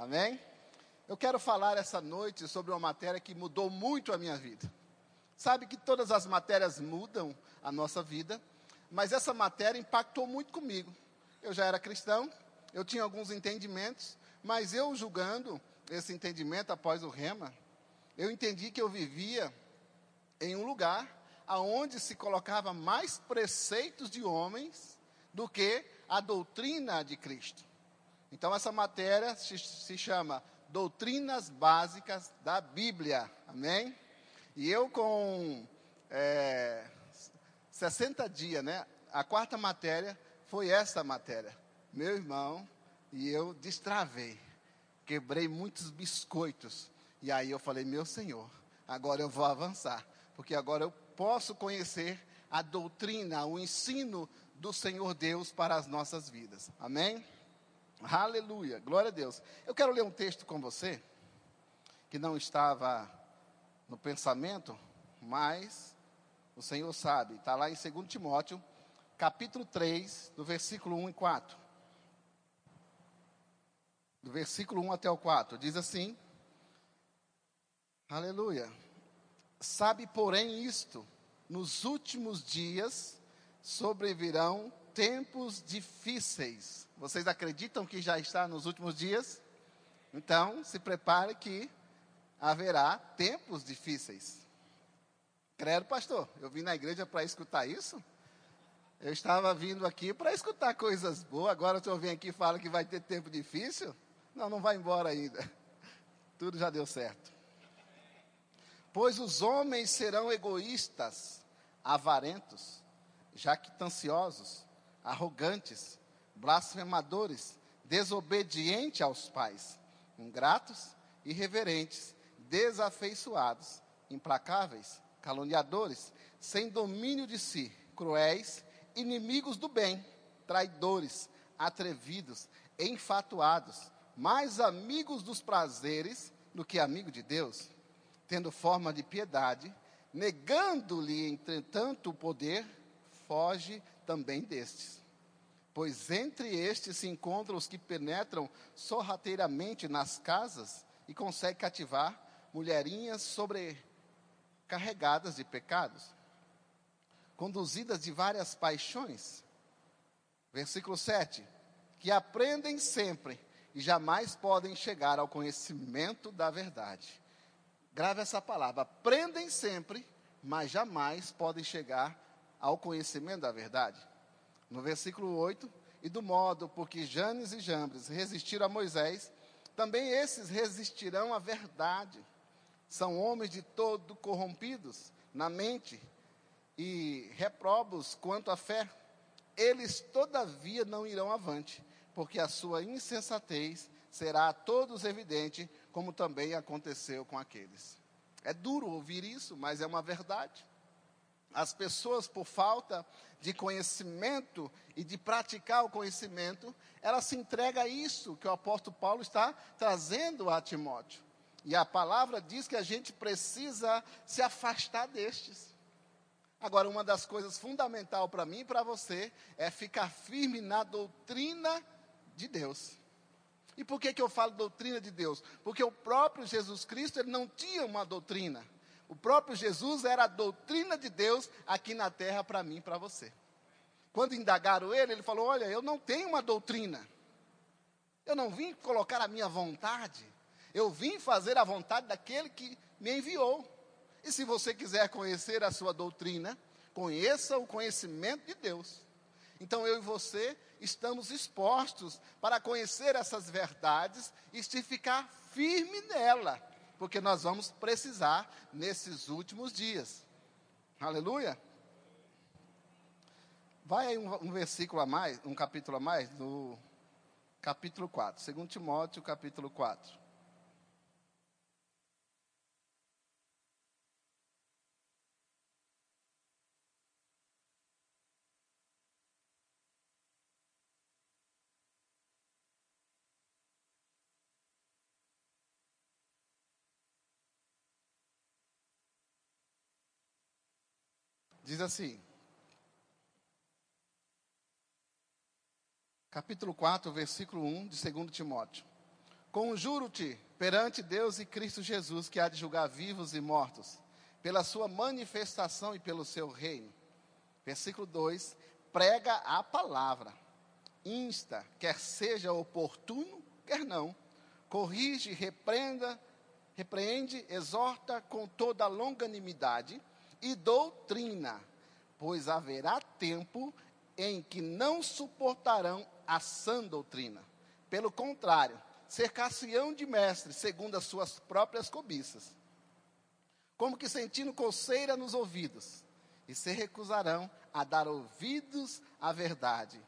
Amém? Eu quero falar essa noite sobre uma matéria que mudou muito a minha vida. Sabe que todas as matérias mudam a nossa vida, mas essa matéria impactou muito comigo. Eu já era cristão, eu tinha alguns entendimentos, mas eu julgando esse entendimento após o rema, eu entendi que eu vivia em um lugar aonde se colocava mais preceitos de homens do que a doutrina de Cristo. Então, essa matéria se, se chama Doutrinas Básicas da Bíblia. Amém? E eu, com é, 60 dias, né? A quarta matéria foi essa matéria. Meu irmão e eu destravei. Quebrei muitos biscoitos. E aí eu falei, meu Senhor, agora eu vou avançar. Porque agora eu posso conhecer a doutrina, o ensino do Senhor Deus para as nossas vidas. Amém? Aleluia, glória a Deus. Eu quero ler um texto com você, que não estava no pensamento, mas o Senhor sabe, está lá em 2 Timóteo, capítulo 3, do versículo 1 e 4. Do versículo 1 até o 4, diz assim: Aleluia. Sabe, porém, isto: nos últimos dias sobrevirão tempos difíceis vocês acreditam que já está nos últimos dias? Então, se prepare que haverá tempos difíceis. Credo, pastor. Eu vim na igreja para escutar isso? Eu estava vindo aqui para escutar coisas boas. Agora o senhor vem aqui e fala que vai ter tempo difícil? Não, não vai embora ainda. Tudo já deu certo. Pois os homens serão egoístas, avarentos, jactanciosos, arrogantes, blasfemadores, desobedientes aos pais, ingratos, irreverentes, desafeiçoados, implacáveis, caluniadores, sem domínio de si, cruéis, inimigos do bem, traidores, atrevidos, enfatuados, mais amigos dos prazeres do que amigo de Deus, tendo forma de piedade, negando-lhe, entretanto, o poder, foge também destes. Pois entre estes se encontram os que penetram sorrateiramente nas casas e conseguem cativar mulherinhas sobrecarregadas de pecados, conduzidas de várias paixões. Versículo 7: que aprendem sempre e jamais podem chegar ao conhecimento da verdade. Grave essa palavra: aprendem sempre, mas jamais podem chegar ao conhecimento da verdade no versículo 8, e do modo porque Janes e Jambres resistiram a Moisés, também esses resistirão à verdade. São homens de todo corrompidos na mente e reprobos quanto à fé. Eles, todavia, não irão avante, porque a sua insensatez será a todos evidente, como também aconteceu com aqueles. É duro ouvir isso, mas é uma verdade. As pessoas, por falta de conhecimento e de praticar o conhecimento, ela se entrega a isso que o apóstolo Paulo está trazendo a Timóteo. E a palavra diz que a gente precisa se afastar destes. Agora, uma das coisas fundamental para mim e para você é ficar firme na doutrina de Deus. E por que, que eu falo doutrina de Deus? Porque o próprio Jesus Cristo ele não tinha uma doutrina. O próprio Jesus era a doutrina de Deus aqui na terra para mim e para você. Quando indagaram ele, ele falou: Olha, eu não tenho uma doutrina. Eu não vim colocar a minha vontade. Eu vim fazer a vontade daquele que me enviou. E se você quiser conhecer a sua doutrina, conheça o conhecimento de Deus. Então eu e você estamos expostos para conhecer essas verdades e se ficar firme nela porque nós vamos precisar nesses últimos dias. Aleluia. Vai aí um, um, versículo a mais, um capítulo a mais, no capítulo 4, 2 Timóteo, capítulo 4. Diz assim, capítulo 4, versículo 1 de 2 Timóteo. Conjuro-te perante Deus e Cristo Jesus, que há de julgar vivos e mortos, pela sua manifestação e pelo seu reino. Versículo 2: prega a palavra, insta, quer seja oportuno, quer não, corrige, repreenda, repreende, exorta com toda longanimidade e doutrina, pois haverá tempo em que não suportarão a sã doutrina. Pelo contrário, cercar-se-ão de mestres, segundo as suas próprias cobiças, como que sentindo coceira nos ouvidos, e se recusarão a dar ouvidos à verdade,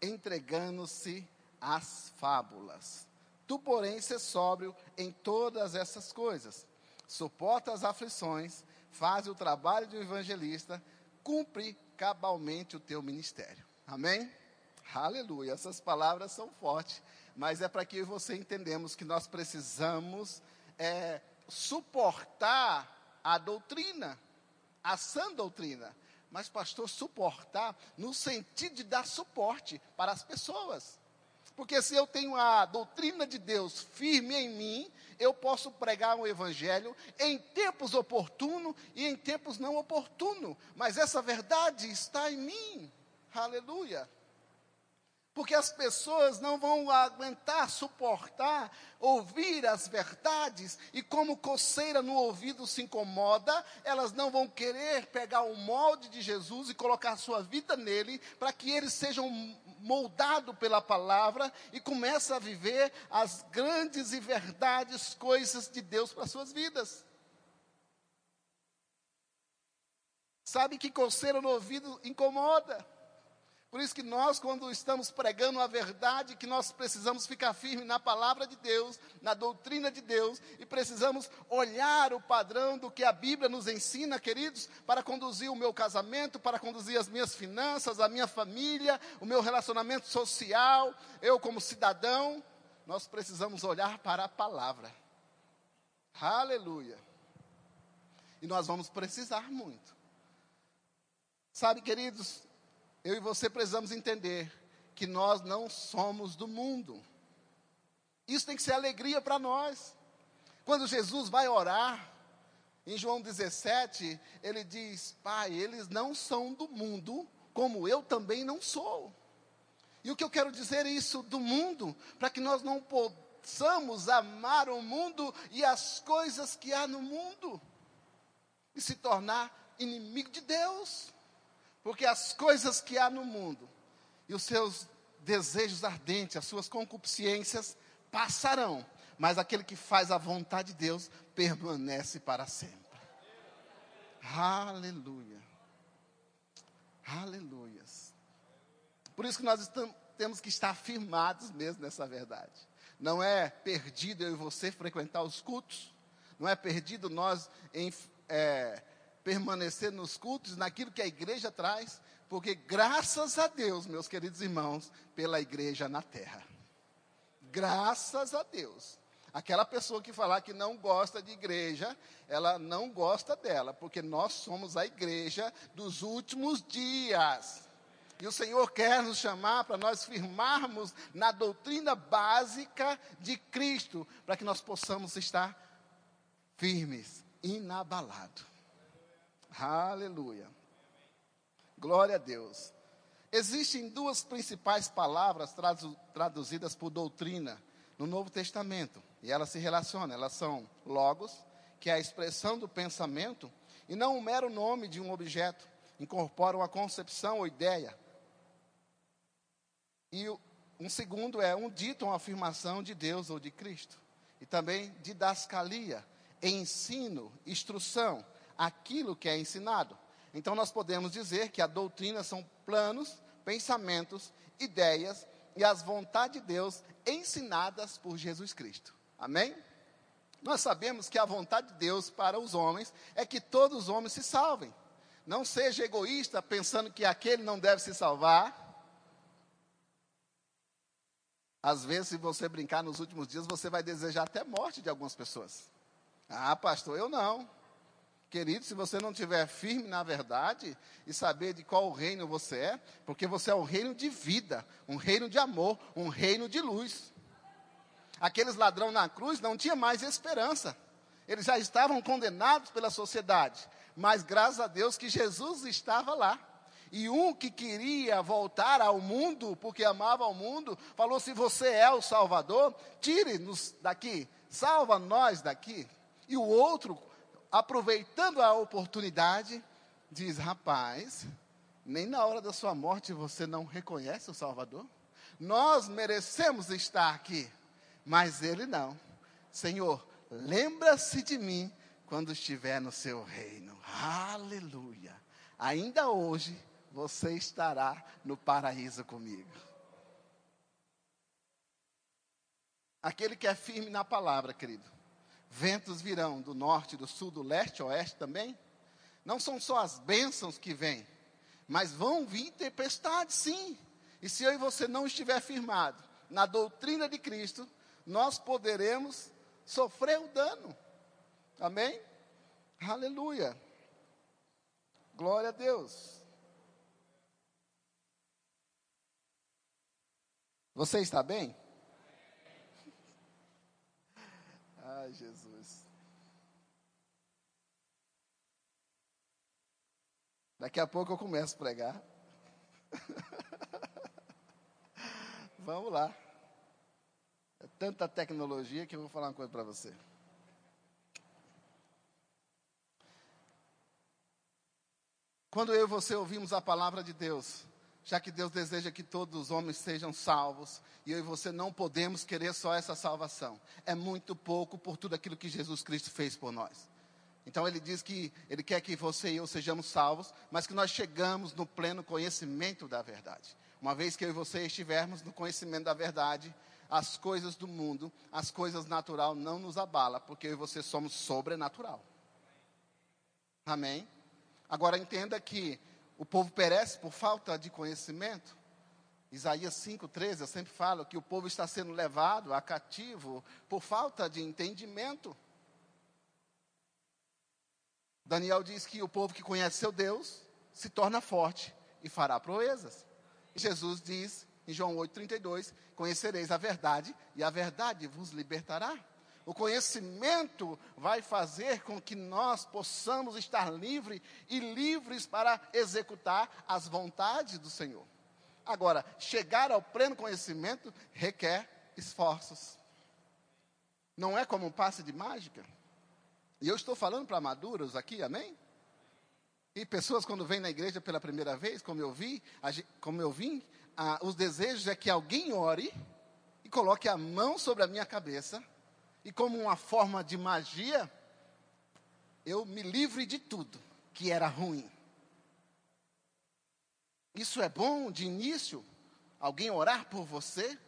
entregando-se às fábulas. Tu, porém, se sóbrio em todas essas coisas, suporta as aflições, faz o trabalho de um evangelista, cumpre cabalmente o teu ministério. Amém? Aleluia. Essas palavras são fortes, mas é para que você entendemos que nós precisamos é, suportar a doutrina, a sã doutrina. Mas, pastor, suportar no sentido de dar suporte para as pessoas. Porque se eu tenho a doutrina de Deus firme em mim, eu posso pregar o evangelho em tempos oportunos e em tempos não oportunos. Mas essa verdade está em mim. Aleluia. Porque as pessoas não vão aguentar, suportar, ouvir as verdades, e como coceira no ouvido se incomoda, elas não vão querer pegar o molde de Jesus e colocar sua vida nele, para que eles sejam moldados pela palavra e comece a viver as grandes e verdades coisas de Deus para suas vidas. Sabe que coceira no ouvido incomoda. Por isso que nós, quando estamos pregando a verdade, que nós precisamos ficar firmes na palavra de Deus, na doutrina de Deus, e precisamos olhar o padrão do que a Bíblia nos ensina, queridos, para conduzir o meu casamento, para conduzir as minhas finanças, a minha família, o meu relacionamento social, eu como cidadão, nós precisamos olhar para a palavra. Aleluia. E nós vamos precisar muito. Sabe, queridos, eu e você precisamos entender que nós não somos do mundo. Isso tem que ser alegria para nós. Quando Jesus vai orar, em João 17, ele diz: Pai, eles não são do mundo, como eu também não sou. E o que eu quero dizer é isso do mundo, para que nós não possamos amar o mundo e as coisas que há no mundo, e se tornar inimigo de Deus. Porque as coisas que há no mundo e os seus desejos ardentes, as suas concupiscências passarão, mas aquele que faz a vontade de Deus permanece para sempre. Aleluia. Aleluias. Por isso que nós estamos, temos que estar firmados mesmo nessa verdade. Não é perdido eu e você frequentar os cultos, não é perdido nós em, é, permanecer nos cultos, naquilo que a igreja traz, porque graças a Deus, meus queridos irmãos, pela igreja na terra. Graças a Deus. Aquela pessoa que falar que não gosta de igreja, ela não gosta dela, porque nós somos a igreja dos últimos dias. E o Senhor quer nos chamar para nós firmarmos na doutrina básica de Cristo, para que nós possamos estar firmes, inabalados. Aleluia. Glória a Deus. Existem duas principais palavras traduzidas por doutrina no Novo Testamento, e elas se relacionam, elas são logos, que é a expressão do pensamento, e não um mero nome de um objeto, incorporam a concepção ou ideia. E um segundo é um dito, uma afirmação de Deus ou de Cristo. E também didascalia, ensino, instrução, aquilo que é ensinado. Então, nós podemos dizer que a doutrina são planos, pensamentos, ideias e as vontades de Deus ensinadas por Jesus Cristo. Amém? Nós sabemos que a vontade de Deus para os homens é que todos os homens se salvem. Não seja egoísta pensando que aquele não deve se salvar. Às vezes, se você brincar nos últimos dias, você vai desejar até morte de algumas pessoas. Ah, pastor, eu não. Querido, se você não estiver firme na verdade e saber de qual reino você é, porque você é um reino de vida, um reino de amor, um reino de luz. Aqueles ladrões na cruz não tinham mais esperança. Eles já estavam condenados pela sociedade. Mas graças a Deus que Jesus estava lá. E um que queria voltar ao mundo, porque amava o mundo, falou: se você é o Salvador, tire-nos daqui, salva nós daqui. E o outro, aproveitando a oportunidade, diz: rapaz, nem na hora da sua morte você não reconhece o Salvador? Nós merecemos estar aqui, mas ele não. Senhor, lembra-se de mim quando estiver no seu reino. Aleluia. Ainda hoje você estará no paraíso comigo. Aquele que é firme na palavra, querido. Ventos virão do norte, do sul, do leste, oeste também. Não são só as bênçãos que vêm, mas vão vir tempestades, sim. E se eu e você não estiver firmado na doutrina de Cristo, nós poderemos sofrer o dano. Amém? Aleluia. Glória a Deus. Você está bem? Ai, Jesus. Daqui a pouco eu começo a pregar. Vamos lá. É tanta tecnologia que eu vou falar uma coisa para você. Quando eu e você ouvimos a palavra de Deus, já que Deus deseja que todos os homens sejam salvos, e eu e você não podemos querer só essa salvação. É muito pouco por tudo aquilo que Jesus Cristo fez por nós. Então ele diz que ele quer que você e eu sejamos salvos, mas que nós chegamos no pleno conhecimento da verdade. Uma vez que eu e você estivermos no conhecimento da verdade, as coisas do mundo, as coisas natural não nos abala, porque eu e você somos sobrenatural. Amém? Agora entenda que o povo perece por falta de conhecimento. Isaías 5,13, eu sempre falo que o povo está sendo levado a cativo por falta de entendimento. Daniel diz que o povo que conhece seu Deus se torna forte e fará proezas. Jesus diz em João 8,32: Conhecereis a verdade, e a verdade vos libertará. O conhecimento vai fazer com que nós possamos estar livres e livres para executar as vontades do Senhor. Agora, chegar ao pleno conhecimento requer esforços. Não é como um passe de mágica. E eu estou falando para maduros aqui, amém? E pessoas quando vêm na igreja pela primeira vez, como eu vi, como eu vim, ah, os desejos é que alguém ore e coloque a mão sobre a minha cabeça e como uma forma de magia, eu me livre de tudo que era ruim. Isso é bom de início, alguém orar por você,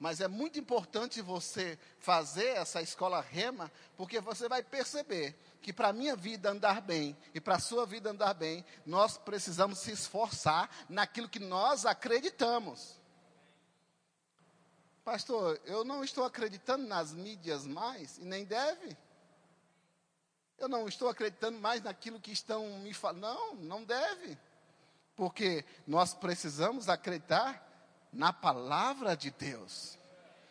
mas é muito importante você fazer essa escola rema, porque você vai perceber que para a minha vida andar bem e para a sua vida andar bem, nós precisamos se esforçar naquilo que nós acreditamos. Pastor, eu não estou acreditando nas mídias mais, e nem deve. Eu não estou acreditando mais naquilo que estão me falando. Não, não deve. Porque nós precisamos acreditar na palavra de Deus.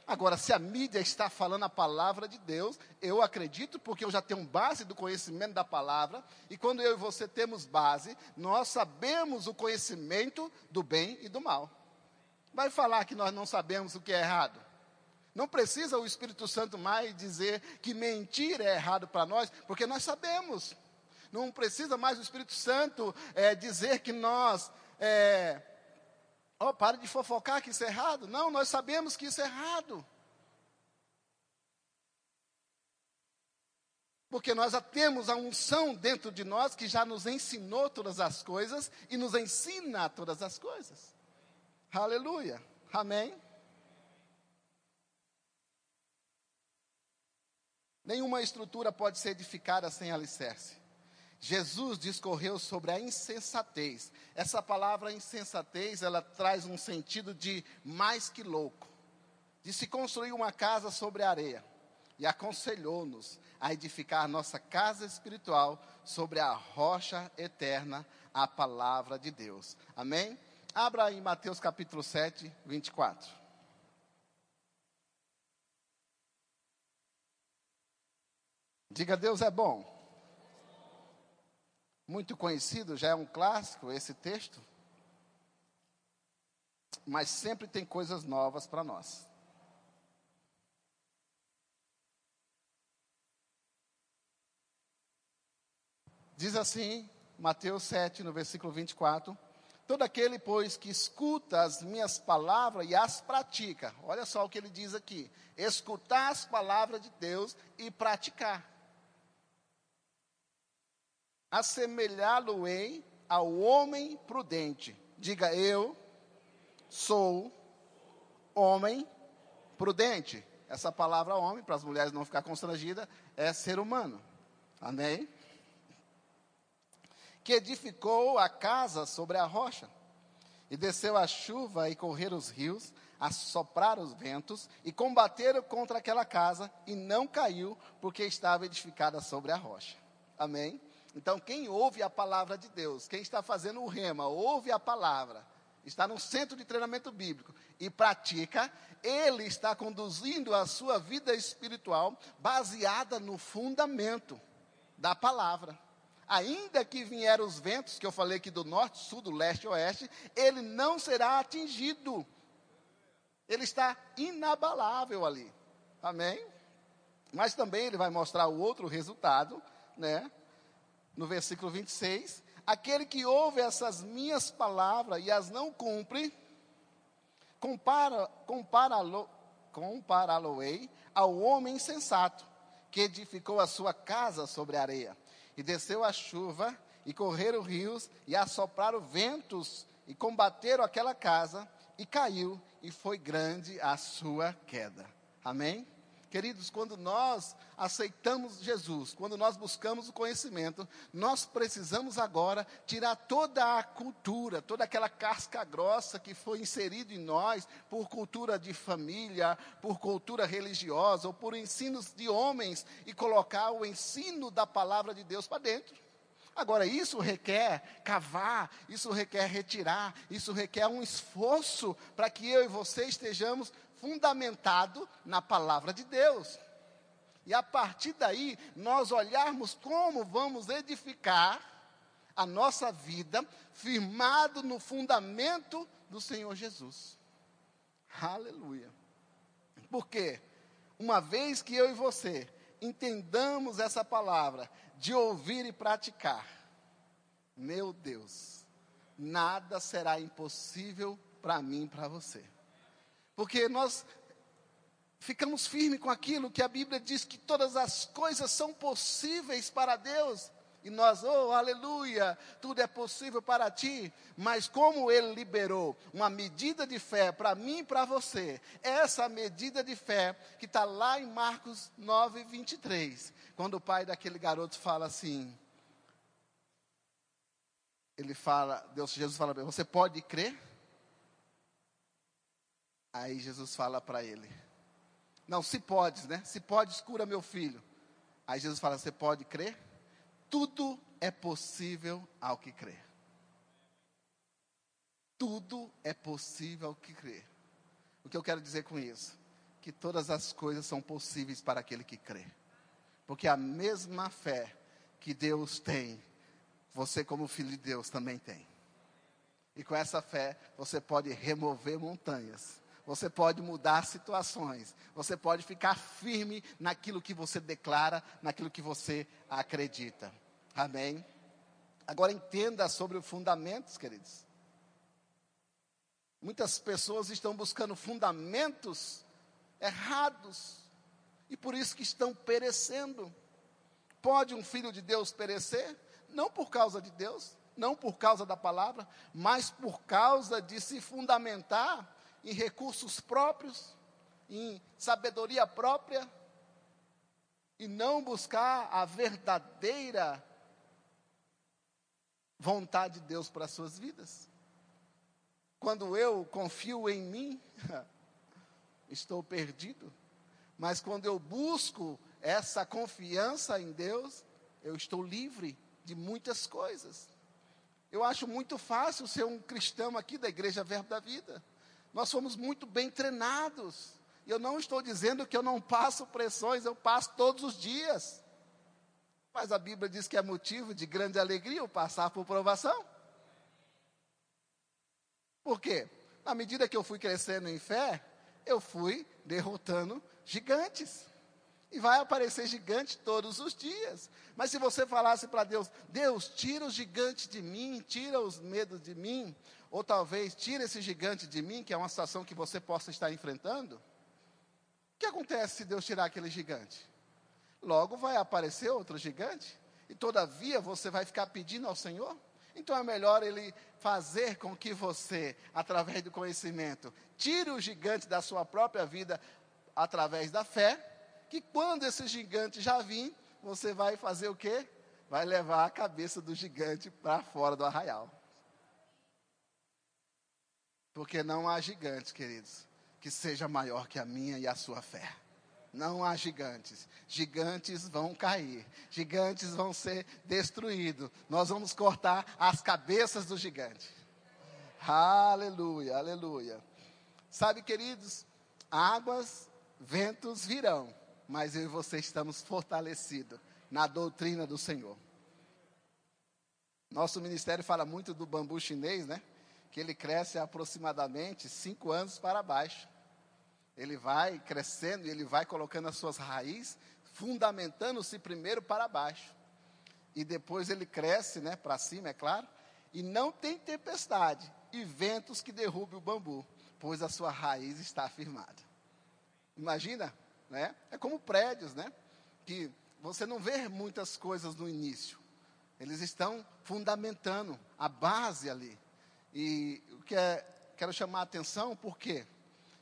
Agora, se a mídia está falando a palavra de Deus, eu acredito porque eu já tenho base do conhecimento da palavra, e quando eu e você temos base, nós sabemos o conhecimento do bem e do mal. Vai falar que nós não sabemos o que é errado. Não precisa o Espírito Santo mais dizer que mentir é errado para nós, porque nós sabemos. Não precisa mais o Espírito Santo é, dizer que nós. É, oh, para de fofocar que isso é errado. Não, nós sabemos que isso é errado. Porque nós já temos a unção dentro de nós que já nos ensinou todas as coisas e nos ensina todas as coisas. Aleluia. Amém. Nenhuma estrutura pode ser edificada sem alicerce. Jesus discorreu sobre a insensatez. Essa palavra insensatez, ela traz um sentido de mais que louco. De se construir uma casa sobre areia. E aconselhou-nos a edificar nossa casa espiritual sobre a rocha eterna, a palavra de Deus. Amém? Abra em Mateus capítulo 7, 24. Diga Deus é bom. Muito conhecido, já é um clássico esse texto. Mas sempre tem coisas novas para nós. Diz assim, Mateus 7, no versículo 24: Todo aquele, pois, que escuta as minhas palavras e as pratica, olha só o que ele diz aqui: escutar as palavras de Deus e praticar. Assemelhá-lo-ei ao homem prudente. Diga eu sou homem prudente. Essa palavra homem, para as mulheres não ficar constrangidas, é ser humano. Amém? Que edificou a casa sobre a rocha. E desceu a chuva e correram os rios, assopraram os ventos e combateram contra aquela casa e não caiu, porque estava edificada sobre a rocha. Amém? Então, quem ouve a palavra de Deus, quem está fazendo o rema, ouve a palavra, está no centro de treinamento bíblico e pratica, ele está conduzindo a sua vida espiritual baseada no fundamento da palavra ainda que vieram os ventos, que eu falei aqui do norte, sul, do leste oeste, ele não será atingido. Ele está inabalável ali. Amém? Mas também ele vai mostrar o outro resultado, né? No versículo 26, aquele que ouve essas minhas palavras e as não cumpre, compara, compara-lo, compará-lo-ei ao homem insensato, que edificou a sua casa sobre areia. E desceu a chuva, e correram rios, e assopraram ventos, e combateram aquela casa, e caiu, e foi grande a sua queda. Amém? Queridos, quando nós aceitamos Jesus, quando nós buscamos o conhecimento, nós precisamos agora tirar toda a cultura, toda aquela casca grossa que foi inserida em nós por cultura de família, por cultura religiosa ou por ensinos de homens e colocar o ensino da palavra de Deus para dentro. Agora, isso requer cavar, isso requer retirar, isso requer um esforço para que eu e você estejamos fundamentado na palavra de Deus. E a partir daí, nós olharmos como vamos edificar a nossa vida firmado no fundamento do Senhor Jesus. Aleluia. Porque uma vez que eu e você entendamos essa palavra de ouvir e praticar, meu Deus, nada será impossível para mim e para você. Porque nós ficamos firmes com aquilo que a Bíblia diz que todas as coisas são possíveis para Deus. E nós, oh, aleluia, tudo é possível para ti. Mas como ele liberou uma medida de fé para mim e para você, essa medida de fé que está lá em Marcos 9, 23, quando o pai daquele garoto fala assim, ele fala, Deus, Jesus fala ele, você pode crer? Aí Jesus fala para ele: Não, se podes, né? Se podes, cura meu filho. Aí Jesus fala: Você pode crer? Tudo é possível ao que crê. Tudo é possível ao que crê. O que eu quero dizer com isso? Que todas as coisas são possíveis para aquele que crê. Porque a mesma fé que Deus tem, você, como filho de Deus, também tem. E com essa fé, você pode remover montanhas você pode mudar situações, você pode ficar firme naquilo que você declara, naquilo que você acredita. Amém? Agora entenda sobre os fundamentos, queridos. Muitas pessoas estão buscando fundamentos errados e por isso que estão perecendo. Pode um filho de Deus perecer? Não por causa de Deus, não por causa da palavra, mas por causa de se fundamentar em recursos próprios, em sabedoria própria, e não buscar a verdadeira vontade de Deus para as suas vidas. Quando eu confio em mim, estou perdido. Mas quando eu busco essa confiança em Deus, eu estou livre de muitas coisas. Eu acho muito fácil ser um cristão aqui da Igreja Verbo da Vida. Nós somos muito bem treinados. Eu não estou dizendo que eu não passo pressões, eu passo todos os dias. Mas a Bíblia diz que é motivo de grande alegria o passar por provação. Por quê? Na medida que eu fui crescendo em fé, eu fui derrotando gigantes. E vai aparecer gigante todos os dias. Mas se você falasse para Deus, Deus, tira os gigantes de mim, tira os medos de mim, ou talvez tira esse gigante de mim, que é uma situação que você possa estar enfrentando. O que acontece se Deus tirar aquele gigante? Logo vai aparecer outro gigante, e todavia você vai ficar pedindo ao Senhor? Então é melhor Ele fazer com que você, através do conhecimento, tire o gigante da sua própria vida através da fé, que quando esse gigante já vir, você vai fazer o quê? Vai levar a cabeça do gigante para fora do arraial. Porque não há gigante, queridos, que seja maior que a minha e a sua fé. Não há gigantes. Gigantes vão cair. Gigantes vão ser destruídos. Nós vamos cortar as cabeças do gigante. Aleluia, aleluia. Sabe, queridos, águas, ventos virão, mas eu e você estamos fortalecidos na doutrina do Senhor. Nosso ministério fala muito do bambu chinês, né? Que ele cresce aproximadamente cinco anos para baixo. Ele vai crescendo e ele vai colocando as suas raízes, fundamentando-se primeiro para baixo. E depois ele cresce, né, para cima, é claro. E não tem tempestade e ventos que derrubem o bambu, pois a sua raiz está firmada. Imagina, né? É como prédios, né? Que você não vê muitas coisas no início. Eles estão fundamentando a base ali. E o que é, quero chamar a atenção, por quê?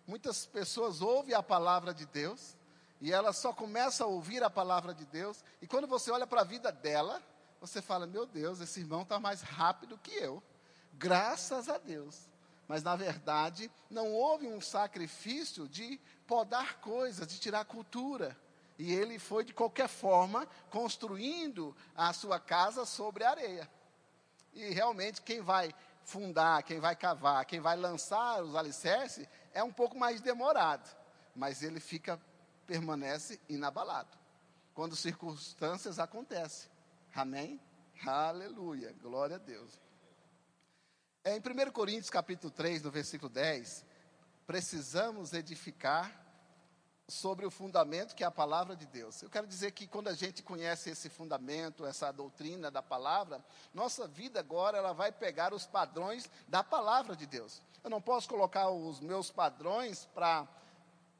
Muitas pessoas ouvem a palavra de Deus e ela só começa a ouvir a palavra de Deus. E quando você olha para a vida dela, você fala: Meu Deus, esse irmão está mais rápido que eu. Graças a Deus. Mas na verdade, não houve um sacrifício de podar coisas, de tirar cultura. E ele foi, de qualquer forma, construindo a sua casa sobre areia. E realmente, quem vai fundar, quem vai cavar, quem vai lançar os alicerces, é um pouco mais demorado, mas ele fica, permanece inabalado. Quando circunstâncias acontecem. Amém? Aleluia, glória a Deus. É, em 1 Coríntios capítulo 3, no versículo 10, precisamos edificar sobre o fundamento que é a palavra de Deus. Eu quero dizer que quando a gente conhece esse fundamento, essa doutrina da palavra, nossa vida agora ela vai pegar os padrões da palavra de Deus. Eu não posso colocar os meus padrões para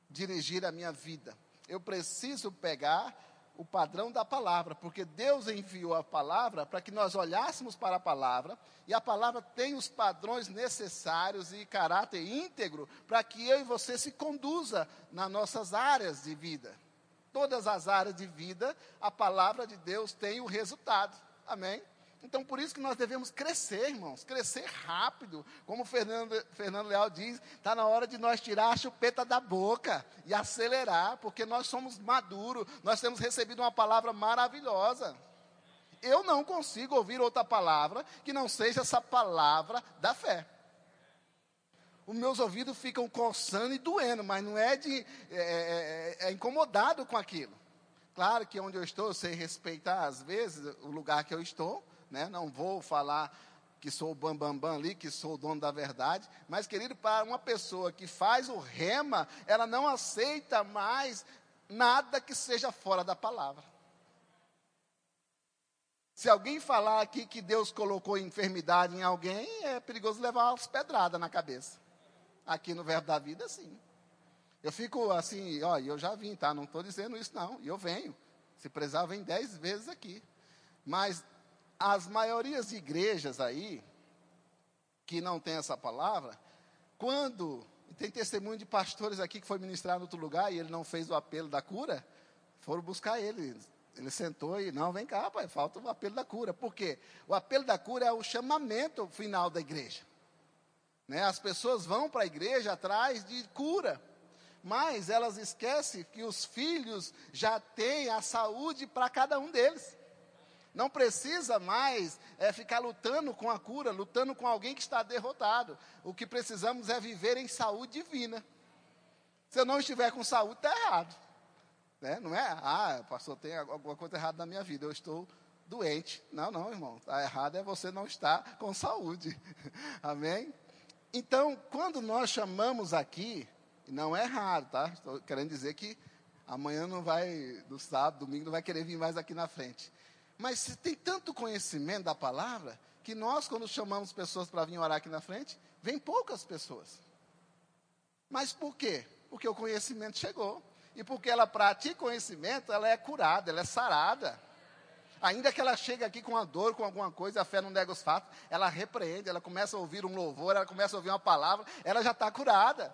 dirigir a minha vida. Eu preciso pegar o padrão da palavra, porque Deus enviou a palavra para que nós olhássemos para a palavra, e a palavra tem os padrões necessários e caráter íntegro para que eu e você se conduza nas nossas áreas de vida. Todas as áreas de vida, a palavra de Deus tem o resultado. Amém? Então, por isso que nós devemos crescer, irmãos, crescer rápido. Como Fernando, Fernando Leal diz, está na hora de nós tirar a chupeta da boca e acelerar, porque nós somos maduros, nós temos recebido uma palavra maravilhosa. Eu não consigo ouvir outra palavra que não seja essa palavra da fé. Os meus ouvidos ficam coçando e doendo, mas não é de. é, é, é incomodado com aquilo. Claro que onde eu estou, eu sei respeitar, às vezes, o lugar que eu estou, né? não vou falar que sou o bambambam bam, bam ali, que sou o dono da verdade, mas, querido, para uma pessoa que faz o rema, ela não aceita mais nada que seja fora da palavra. Se alguém falar aqui que Deus colocou enfermidade em alguém, é perigoso levar umas pedradas na cabeça. Aqui no Verbo da Vida, sim. Eu fico assim, ó, eu já vim, tá? Não estou dizendo isso, não. E eu venho. Se precisar, vem dez vezes aqui. Mas as maiorias de igrejas aí, que não tem essa palavra, quando tem testemunho de pastores aqui que foi ministrar em outro lugar e ele não fez o apelo da cura, foram buscar ele. Ele sentou e, não, vem cá, pai, falta o apelo da cura. Por quê? O apelo da cura é o chamamento final da igreja. Né? As pessoas vão para a igreja atrás de cura, mas elas esquecem que os filhos já têm a saúde para cada um deles. Não precisa mais é, ficar lutando com a cura, lutando com alguém que está derrotado. O que precisamos é viver em saúde divina. Se eu não estiver com saúde, está errado. Né? Não é, ah, pastor, tem alguma coisa errada na minha vida, eu estou doente. Não, não, irmão. Está errado é você não estar com saúde. Amém? Então, quando nós chamamos aqui, não é errado, tá? Estou querendo dizer que amanhã não vai, no sábado, domingo, não vai querer vir mais aqui na frente. Mas tem tanto conhecimento da palavra, que nós, quando chamamos pessoas para vir orar aqui na frente, vem poucas pessoas. Mas por quê? Porque o conhecimento chegou. E porque ela pratica conhecimento, ela é curada, ela é sarada. Ainda que ela chegue aqui com uma dor, com alguma coisa, a fé não nega os fatos, ela repreende, ela começa a ouvir um louvor, ela começa a ouvir uma palavra, ela já está curada.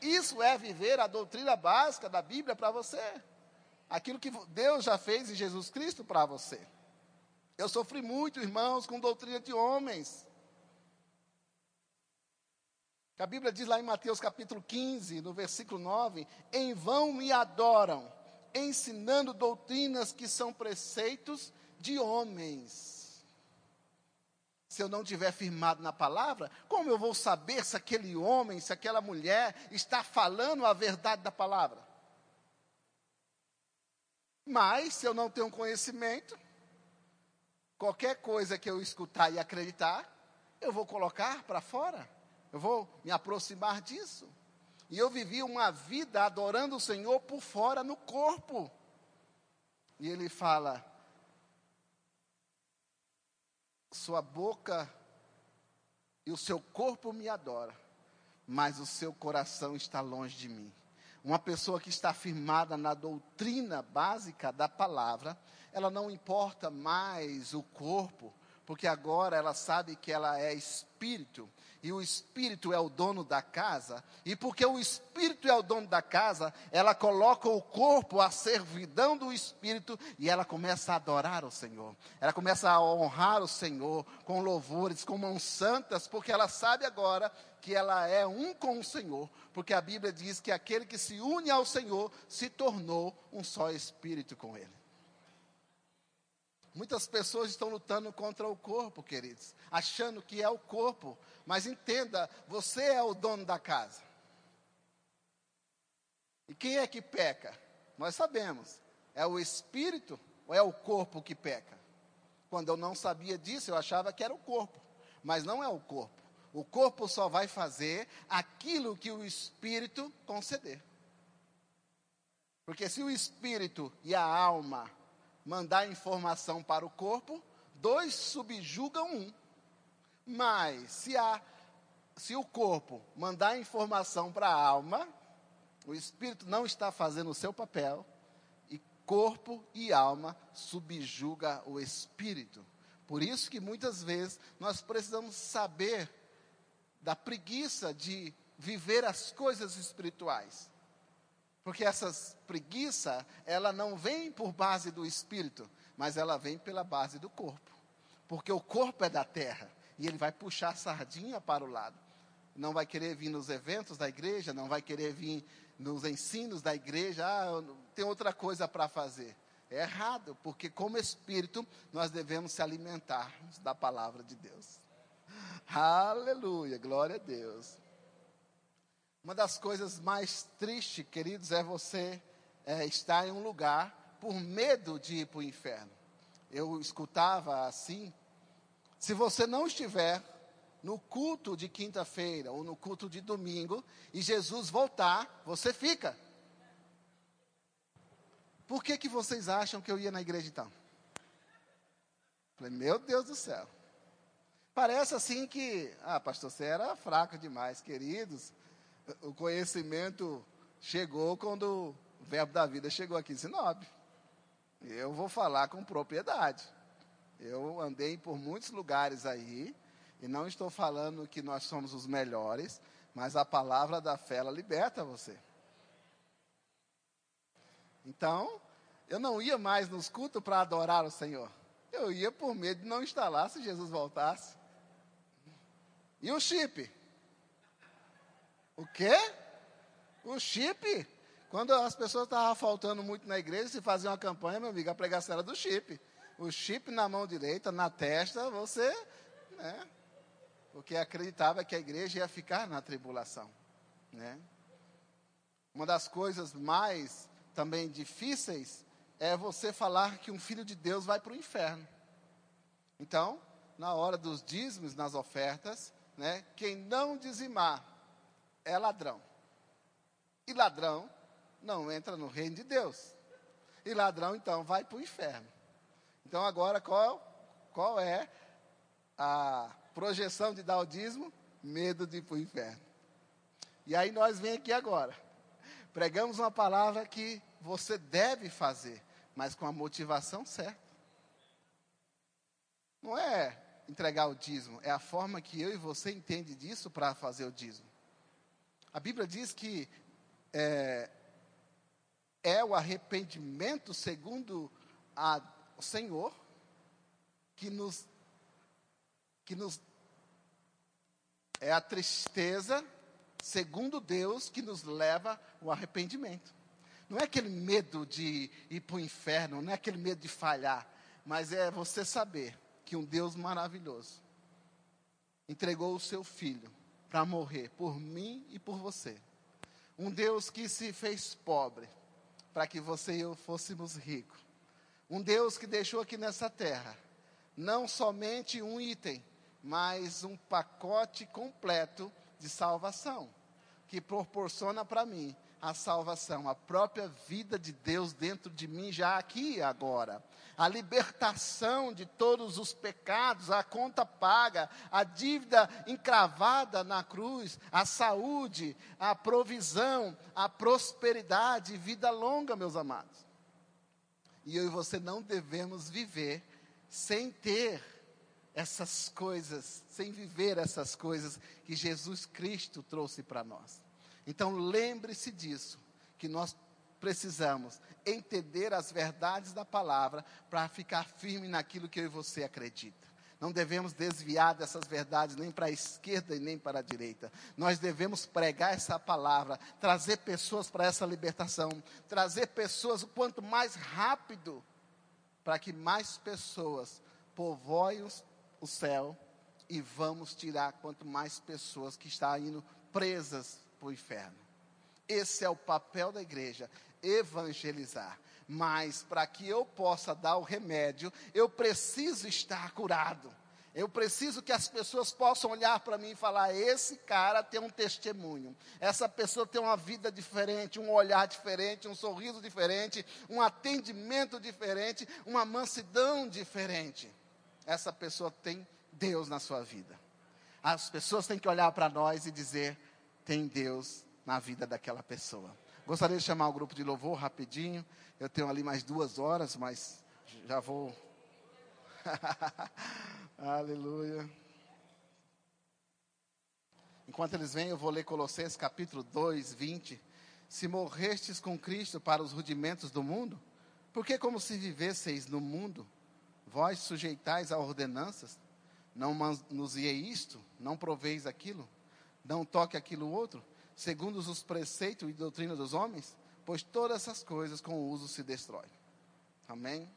Isso é viver a doutrina básica da Bíblia para você. Aquilo que Deus já fez em Jesus Cristo para você. Eu sofri muito, irmãos, com doutrina de homens. A Bíblia diz lá em Mateus capítulo 15, no versículo 9: Em vão me adoram ensinando doutrinas que são preceitos de homens. Se eu não tiver firmado na palavra, como eu vou saber se aquele homem, se aquela mulher está falando a verdade da palavra? Mas, se eu não tenho conhecimento, qualquer coisa que eu escutar e acreditar, eu vou colocar para fora, eu vou me aproximar disso. E eu vivi uma vida adorando o Senhor por fora, no corpo. E ele fala: Sua boca e o seu corpo me adora, mas o seu coração está longe de mim. Uma pessoa que está firmada na doutrina básica da palavra, ela não importa mais o corpo, porque agora ela sabe que ela é espírito e o Espírito é o dono da casa, e porque o Espírito é o dono da casa, ela coloca o corpo à servidão do Espírito e ela começa a adorar o Senhor. Ela começa a honrar o Senhor com louvores, com mãos santas, porque ela sabe agora que ela é um com o Senhor, porque a Bíblia diz que aquele que se une ao Senhor se tornou um só espírito com ele. Muitas pessoas estão lutando contra o corpo, queridos, achando que é o corpo, mas entenda, você é o dono da casa. E quem é que peca? Nós sabemos. É o espírito ou é o corpo que peca? Quando eu não sabia disso, eu achava que era o corpo, mas não é o corpo. O corpo só vai fazer aquilo que o espírito conceder. Porque se o espírito e a alma mandar informação para o corpo, dois subjugam um. Mas se, a, se o corpo mandar informação para a alma, o espírito não está fazendo o seu papel, e corpo e alma subjuga o espírito. Por isso que muitas vezes nós precisamos saber da preguiça de viver as coisas espirituais. Porque essa preguiça, ela não vem por base do espírito, mas ela vem pela base do corpo. Porque o corpo é da terra e ele vai puxar a sardinha para o lado. Não vai querer vir nos eventos da igreja, não vai querer vir nos ensinos da igreja, ah, tem outra coisa para fazer. É errado, porque como espírito nós devemos se alimentar da palavra de Deus. Aleluia, glória a Deus. Uma das coisas mais tristes, queridos, é você é, estar em um lugar por medo de ir para o inferno. Eu escutava assim se você não estiver no culto de quinta-feira ou no culto de domingo e Jesus voltar, você fica. Por que, que vocês acham que eu ia na igreja então? Falei, meu Deus do céu. Parece assim que, ah, pastor, você era fraco demais, queridos. O conhecimento chegou quando o verbo da vida chegou aqui em Sinop. Eu vou falar com propriedade. Eu andei por muitos lugares aí, e não estou falando que nós somos os melhores, mas a palavra da fé, ela liberta você. Então, eu não ia mais nos cultos para adorar o Senhor. Eu ia por medo de não estar lá se Jesus voltasse. E o chip? O quê? O chip? Quando as pessoas estavam faltando muito na igreja, se fazia uma campanha, meu amigo, a pregação era do chip o chip na mão direita, na testa, você, né? Porque acreditava que a igreja ia ficar na tribulação, né? Uma das coisas mais também difíceis é você falar que um filho de Deus vai para o inferno. Então, na hora dos dízimos, nas ofertas, né, quem não dizimar é ladrão. E ladrão não entra no reino de Deus. E ladrão, então, vai para o inferno. Então, agora, qual, qual é a projeção de dar o dízimo? Medo de ir para o inferno. E aí nós vem aqui agora. Pregamos uma palavra que você deve fazer, mas com a motivação certa. Não é entregar o dízimo, é a forma que eu e você entende disso para fazer o dízimo. A Bíblia diz que é, é o arrependimento segundo a, o Senhor que nos, que nos é a tristeza segundo Deus que nos leva ao arrependimento. Não é aquele medo de ir para o inferno, não é aquele medo de falhar, mas é você saber que um Deus maravilhoso entregou o seu filho para morrer por mim e por você. Um Deus que se fez pobre para que você e eu fôssemos ricos. Um Deus que deixou aqui nessa terra não somente um item, mas um pacote completo de salvação, que proporciona para mim a salvação, a própria vida de Deus dentro de mim, já aqui e agora. A libertação de todos os pecados, a conta paga, a dívida encravada na cruz, a saúde, a provisão, a prosperidade, vida longa, meus amados. E eu e você não devemos viver sem ter essas coisas, sem viver essas coisas que Jesus Cristo trouxe para nós. Então lembre-se disso, que nós precisamos entender as verdades da palavra para ficar firme naquilo que eu e você acredita. Não devemos desviar dessas verdades nem para a esquerda e nem para a direita. Nós devemos pregar essa palavra, trazer pessoas para essa libertação, trazer pessoas o quanto mais rápido, para que mais pessoas povoem o céu e vamos tirar quanto mais pessoas que estão indo presas para o inferno. Esse é o papel da igreja, evangelizar. Mas para que eu possa dar o remédio, eu preciso estar curado. Eu preciso que as pessoas possam olhar para mim e falar: esse cara tem um testemunho, essa pessoa tem uma vida diferente, um olhar diferente, um sorriso diferente, um atendimento diferente, uma mansidão diferente. Essa pessoa tem Deus na sua vida. As pessoas têm que olhar para nós e dizer: tem Deus na vida daquela pessoa. Gostaria de chamar o grupo de louvor rapidinho. Eu tenho ali mais duas horas, mas já vou. Aleluia. Enquanto eles vêm, eu vou ler Colossenses capítulo 2, 20. Se morrestes com Cristo para os rudimentos do mundo, por que como se vivesseis no mundo, vós sujeitais a ordenanças? Não manuseei isto, não proveis aquilo, não toque aquilo outro, segundo os preceitos e doutrina dos homens, pois todas essas coisas com o uso se destrói. Amém?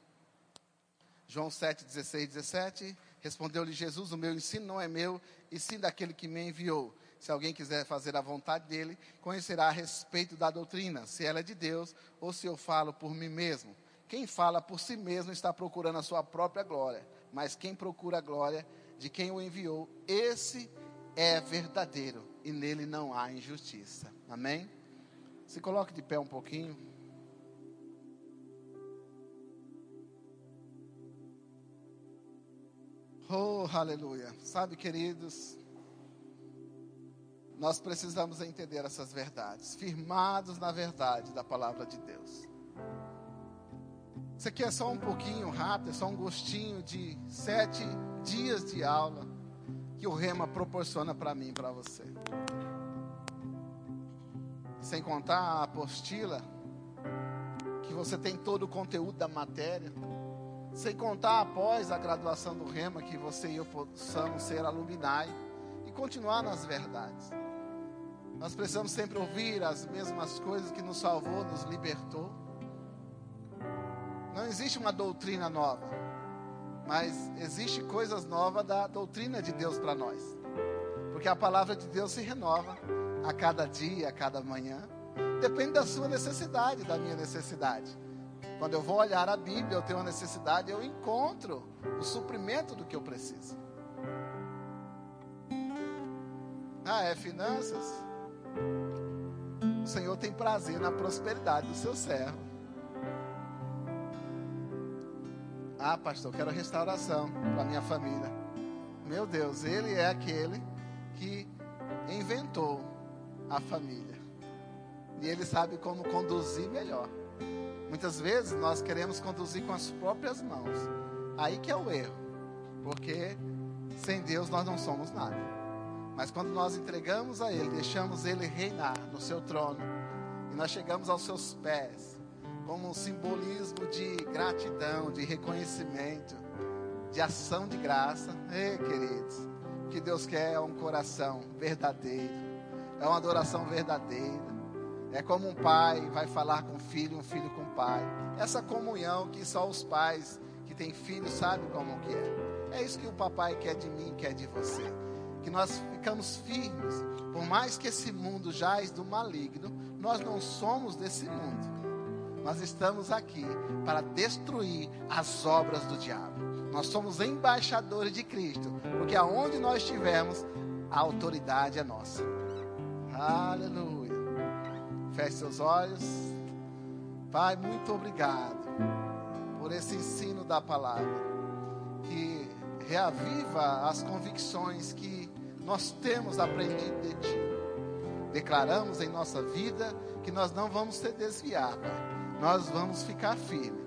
João 7, 16, 17. Respondeu-lhe Jesus: O meu ensino não é meu, e sim daquele que me enviou. Se alguém quiser fazer a vontade dele, conhecerá a respeito da doutrina, se ela é de Deus ou se eu falo por mim mesmo. Quem fala por si mesmo está procurando a sua própria glória, mas quem procura a glória de quem o enviou, esse é verdadeiro e nele não há injustiça. Amém? Se coloque de pé um pouquinho. Oh, aleluia. Sabe, queridos, nós precisamos entender essas verdades, firmados na verdade da palavra de Deus. Isso aqui é só um pouquinho rápido, é só um gostinho de sete dias de aula que o Rema proporciona para mim e para você. Sem contar a apostila, que você tem todo o conteúdo da matéria. Sem contar após a graduação do Rema, que você e eu possamos ser aluminai e continuar nas verdades. Nós precisamos sempre ouvir as mesmas coisas que nos salvou, nos libertou. Não existe uma doutrina nova. Mas existe coisas novas da doutrina de Deus para nós. Porque a palavra de Deus se renova a cada dia, a cada manhã. Depende da sua necessidade, da minha necessidade. Quando eu vou olhar a Bíblia, eu tenho uma necessidade, eu encontro o suprimento do que eu preciso. Ah, é finanças? O Senhor tem prazer na prosperidade do seu servo. Ah, pastor, quero restauração para minha família. Meu Deus, Ele é aquele que inventou a família. E Ele sabe como conduzir melhor. Muitas vezes nós queremos conduzir com as próprias mãos. Aí que é o erro. Porque sem Deus nós não somos nada. Mas quando nós entregamos a Ele, deixamos Ele reinar no seu trono, e nós chegamos aos seus pés, como um simbolismo de gratidão, de reconhecimento, de ação de graça. Ei, queridos, o que Deus quer é um coração verdadeiro, é uma adoração verdadeira. É como um pai vai falar com o filho, um filho com o pai. Essa comunhão que só os pais que têm filhos sabem como que é. É isso que o papai quer de mim, quer de você que nós ficamos firmes. Por mais que esse mundo jaz do maligno, nós não somos desse mundo. Nós estamos aqui para destruir as obras do diabo. Nós somos embaixadores de Cristo, porque aonde nós estivermos, a autoridade é nossa. Aleluia. Feche seus olhos. Pai, muito obrigado por esse ensino da palavra que reaviva as convicções que nós temos aprendido de Ti. Declaramos em nossa vida que nós não vamos se desviar, Pai. Nós vamos ficar firmes.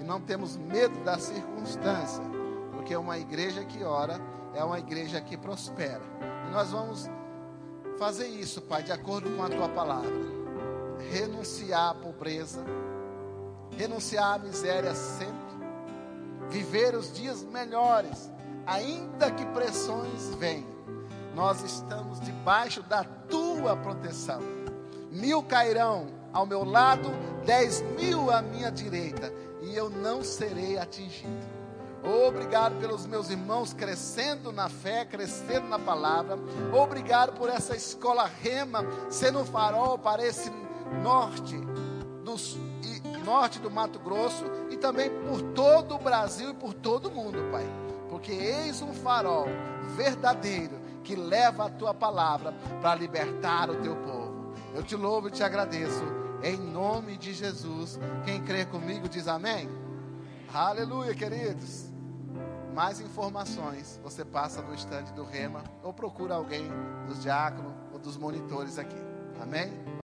E não temos medo da circunstância, porque uma igreja que ora é uma igreja que prospera. E nós vamos fazer isso, Pai, de acordo com a Tua palavra. Renunciar à pobreza, renunciar à miséria sempre, viver os dias melhores, ainda que pressões venham nós estamos debaixo da tua proteção. Mil cairão ao meu lado, dez mil à minha direita, e eu não serei atingido. Obrigado pelos meus irmãos crescendo na fé, crescendo na palavra. Obrigado por essa escola rema sendo um farol para esse norte do, norte do Mato Grosso e também por todo o Brasil e por todo o mundo, Pai. Porque eis um farol verdadeiro que leva a tua palavra para libertar o teu povo. Eu te louvo e te agradeço. Em nome de Jesus. Quem crê comigo diz amém. Aleluia, queridos. Mais informações você passa no estande do Rema ou procura alguém dos diáconos ou dos monitores aqui. Amém?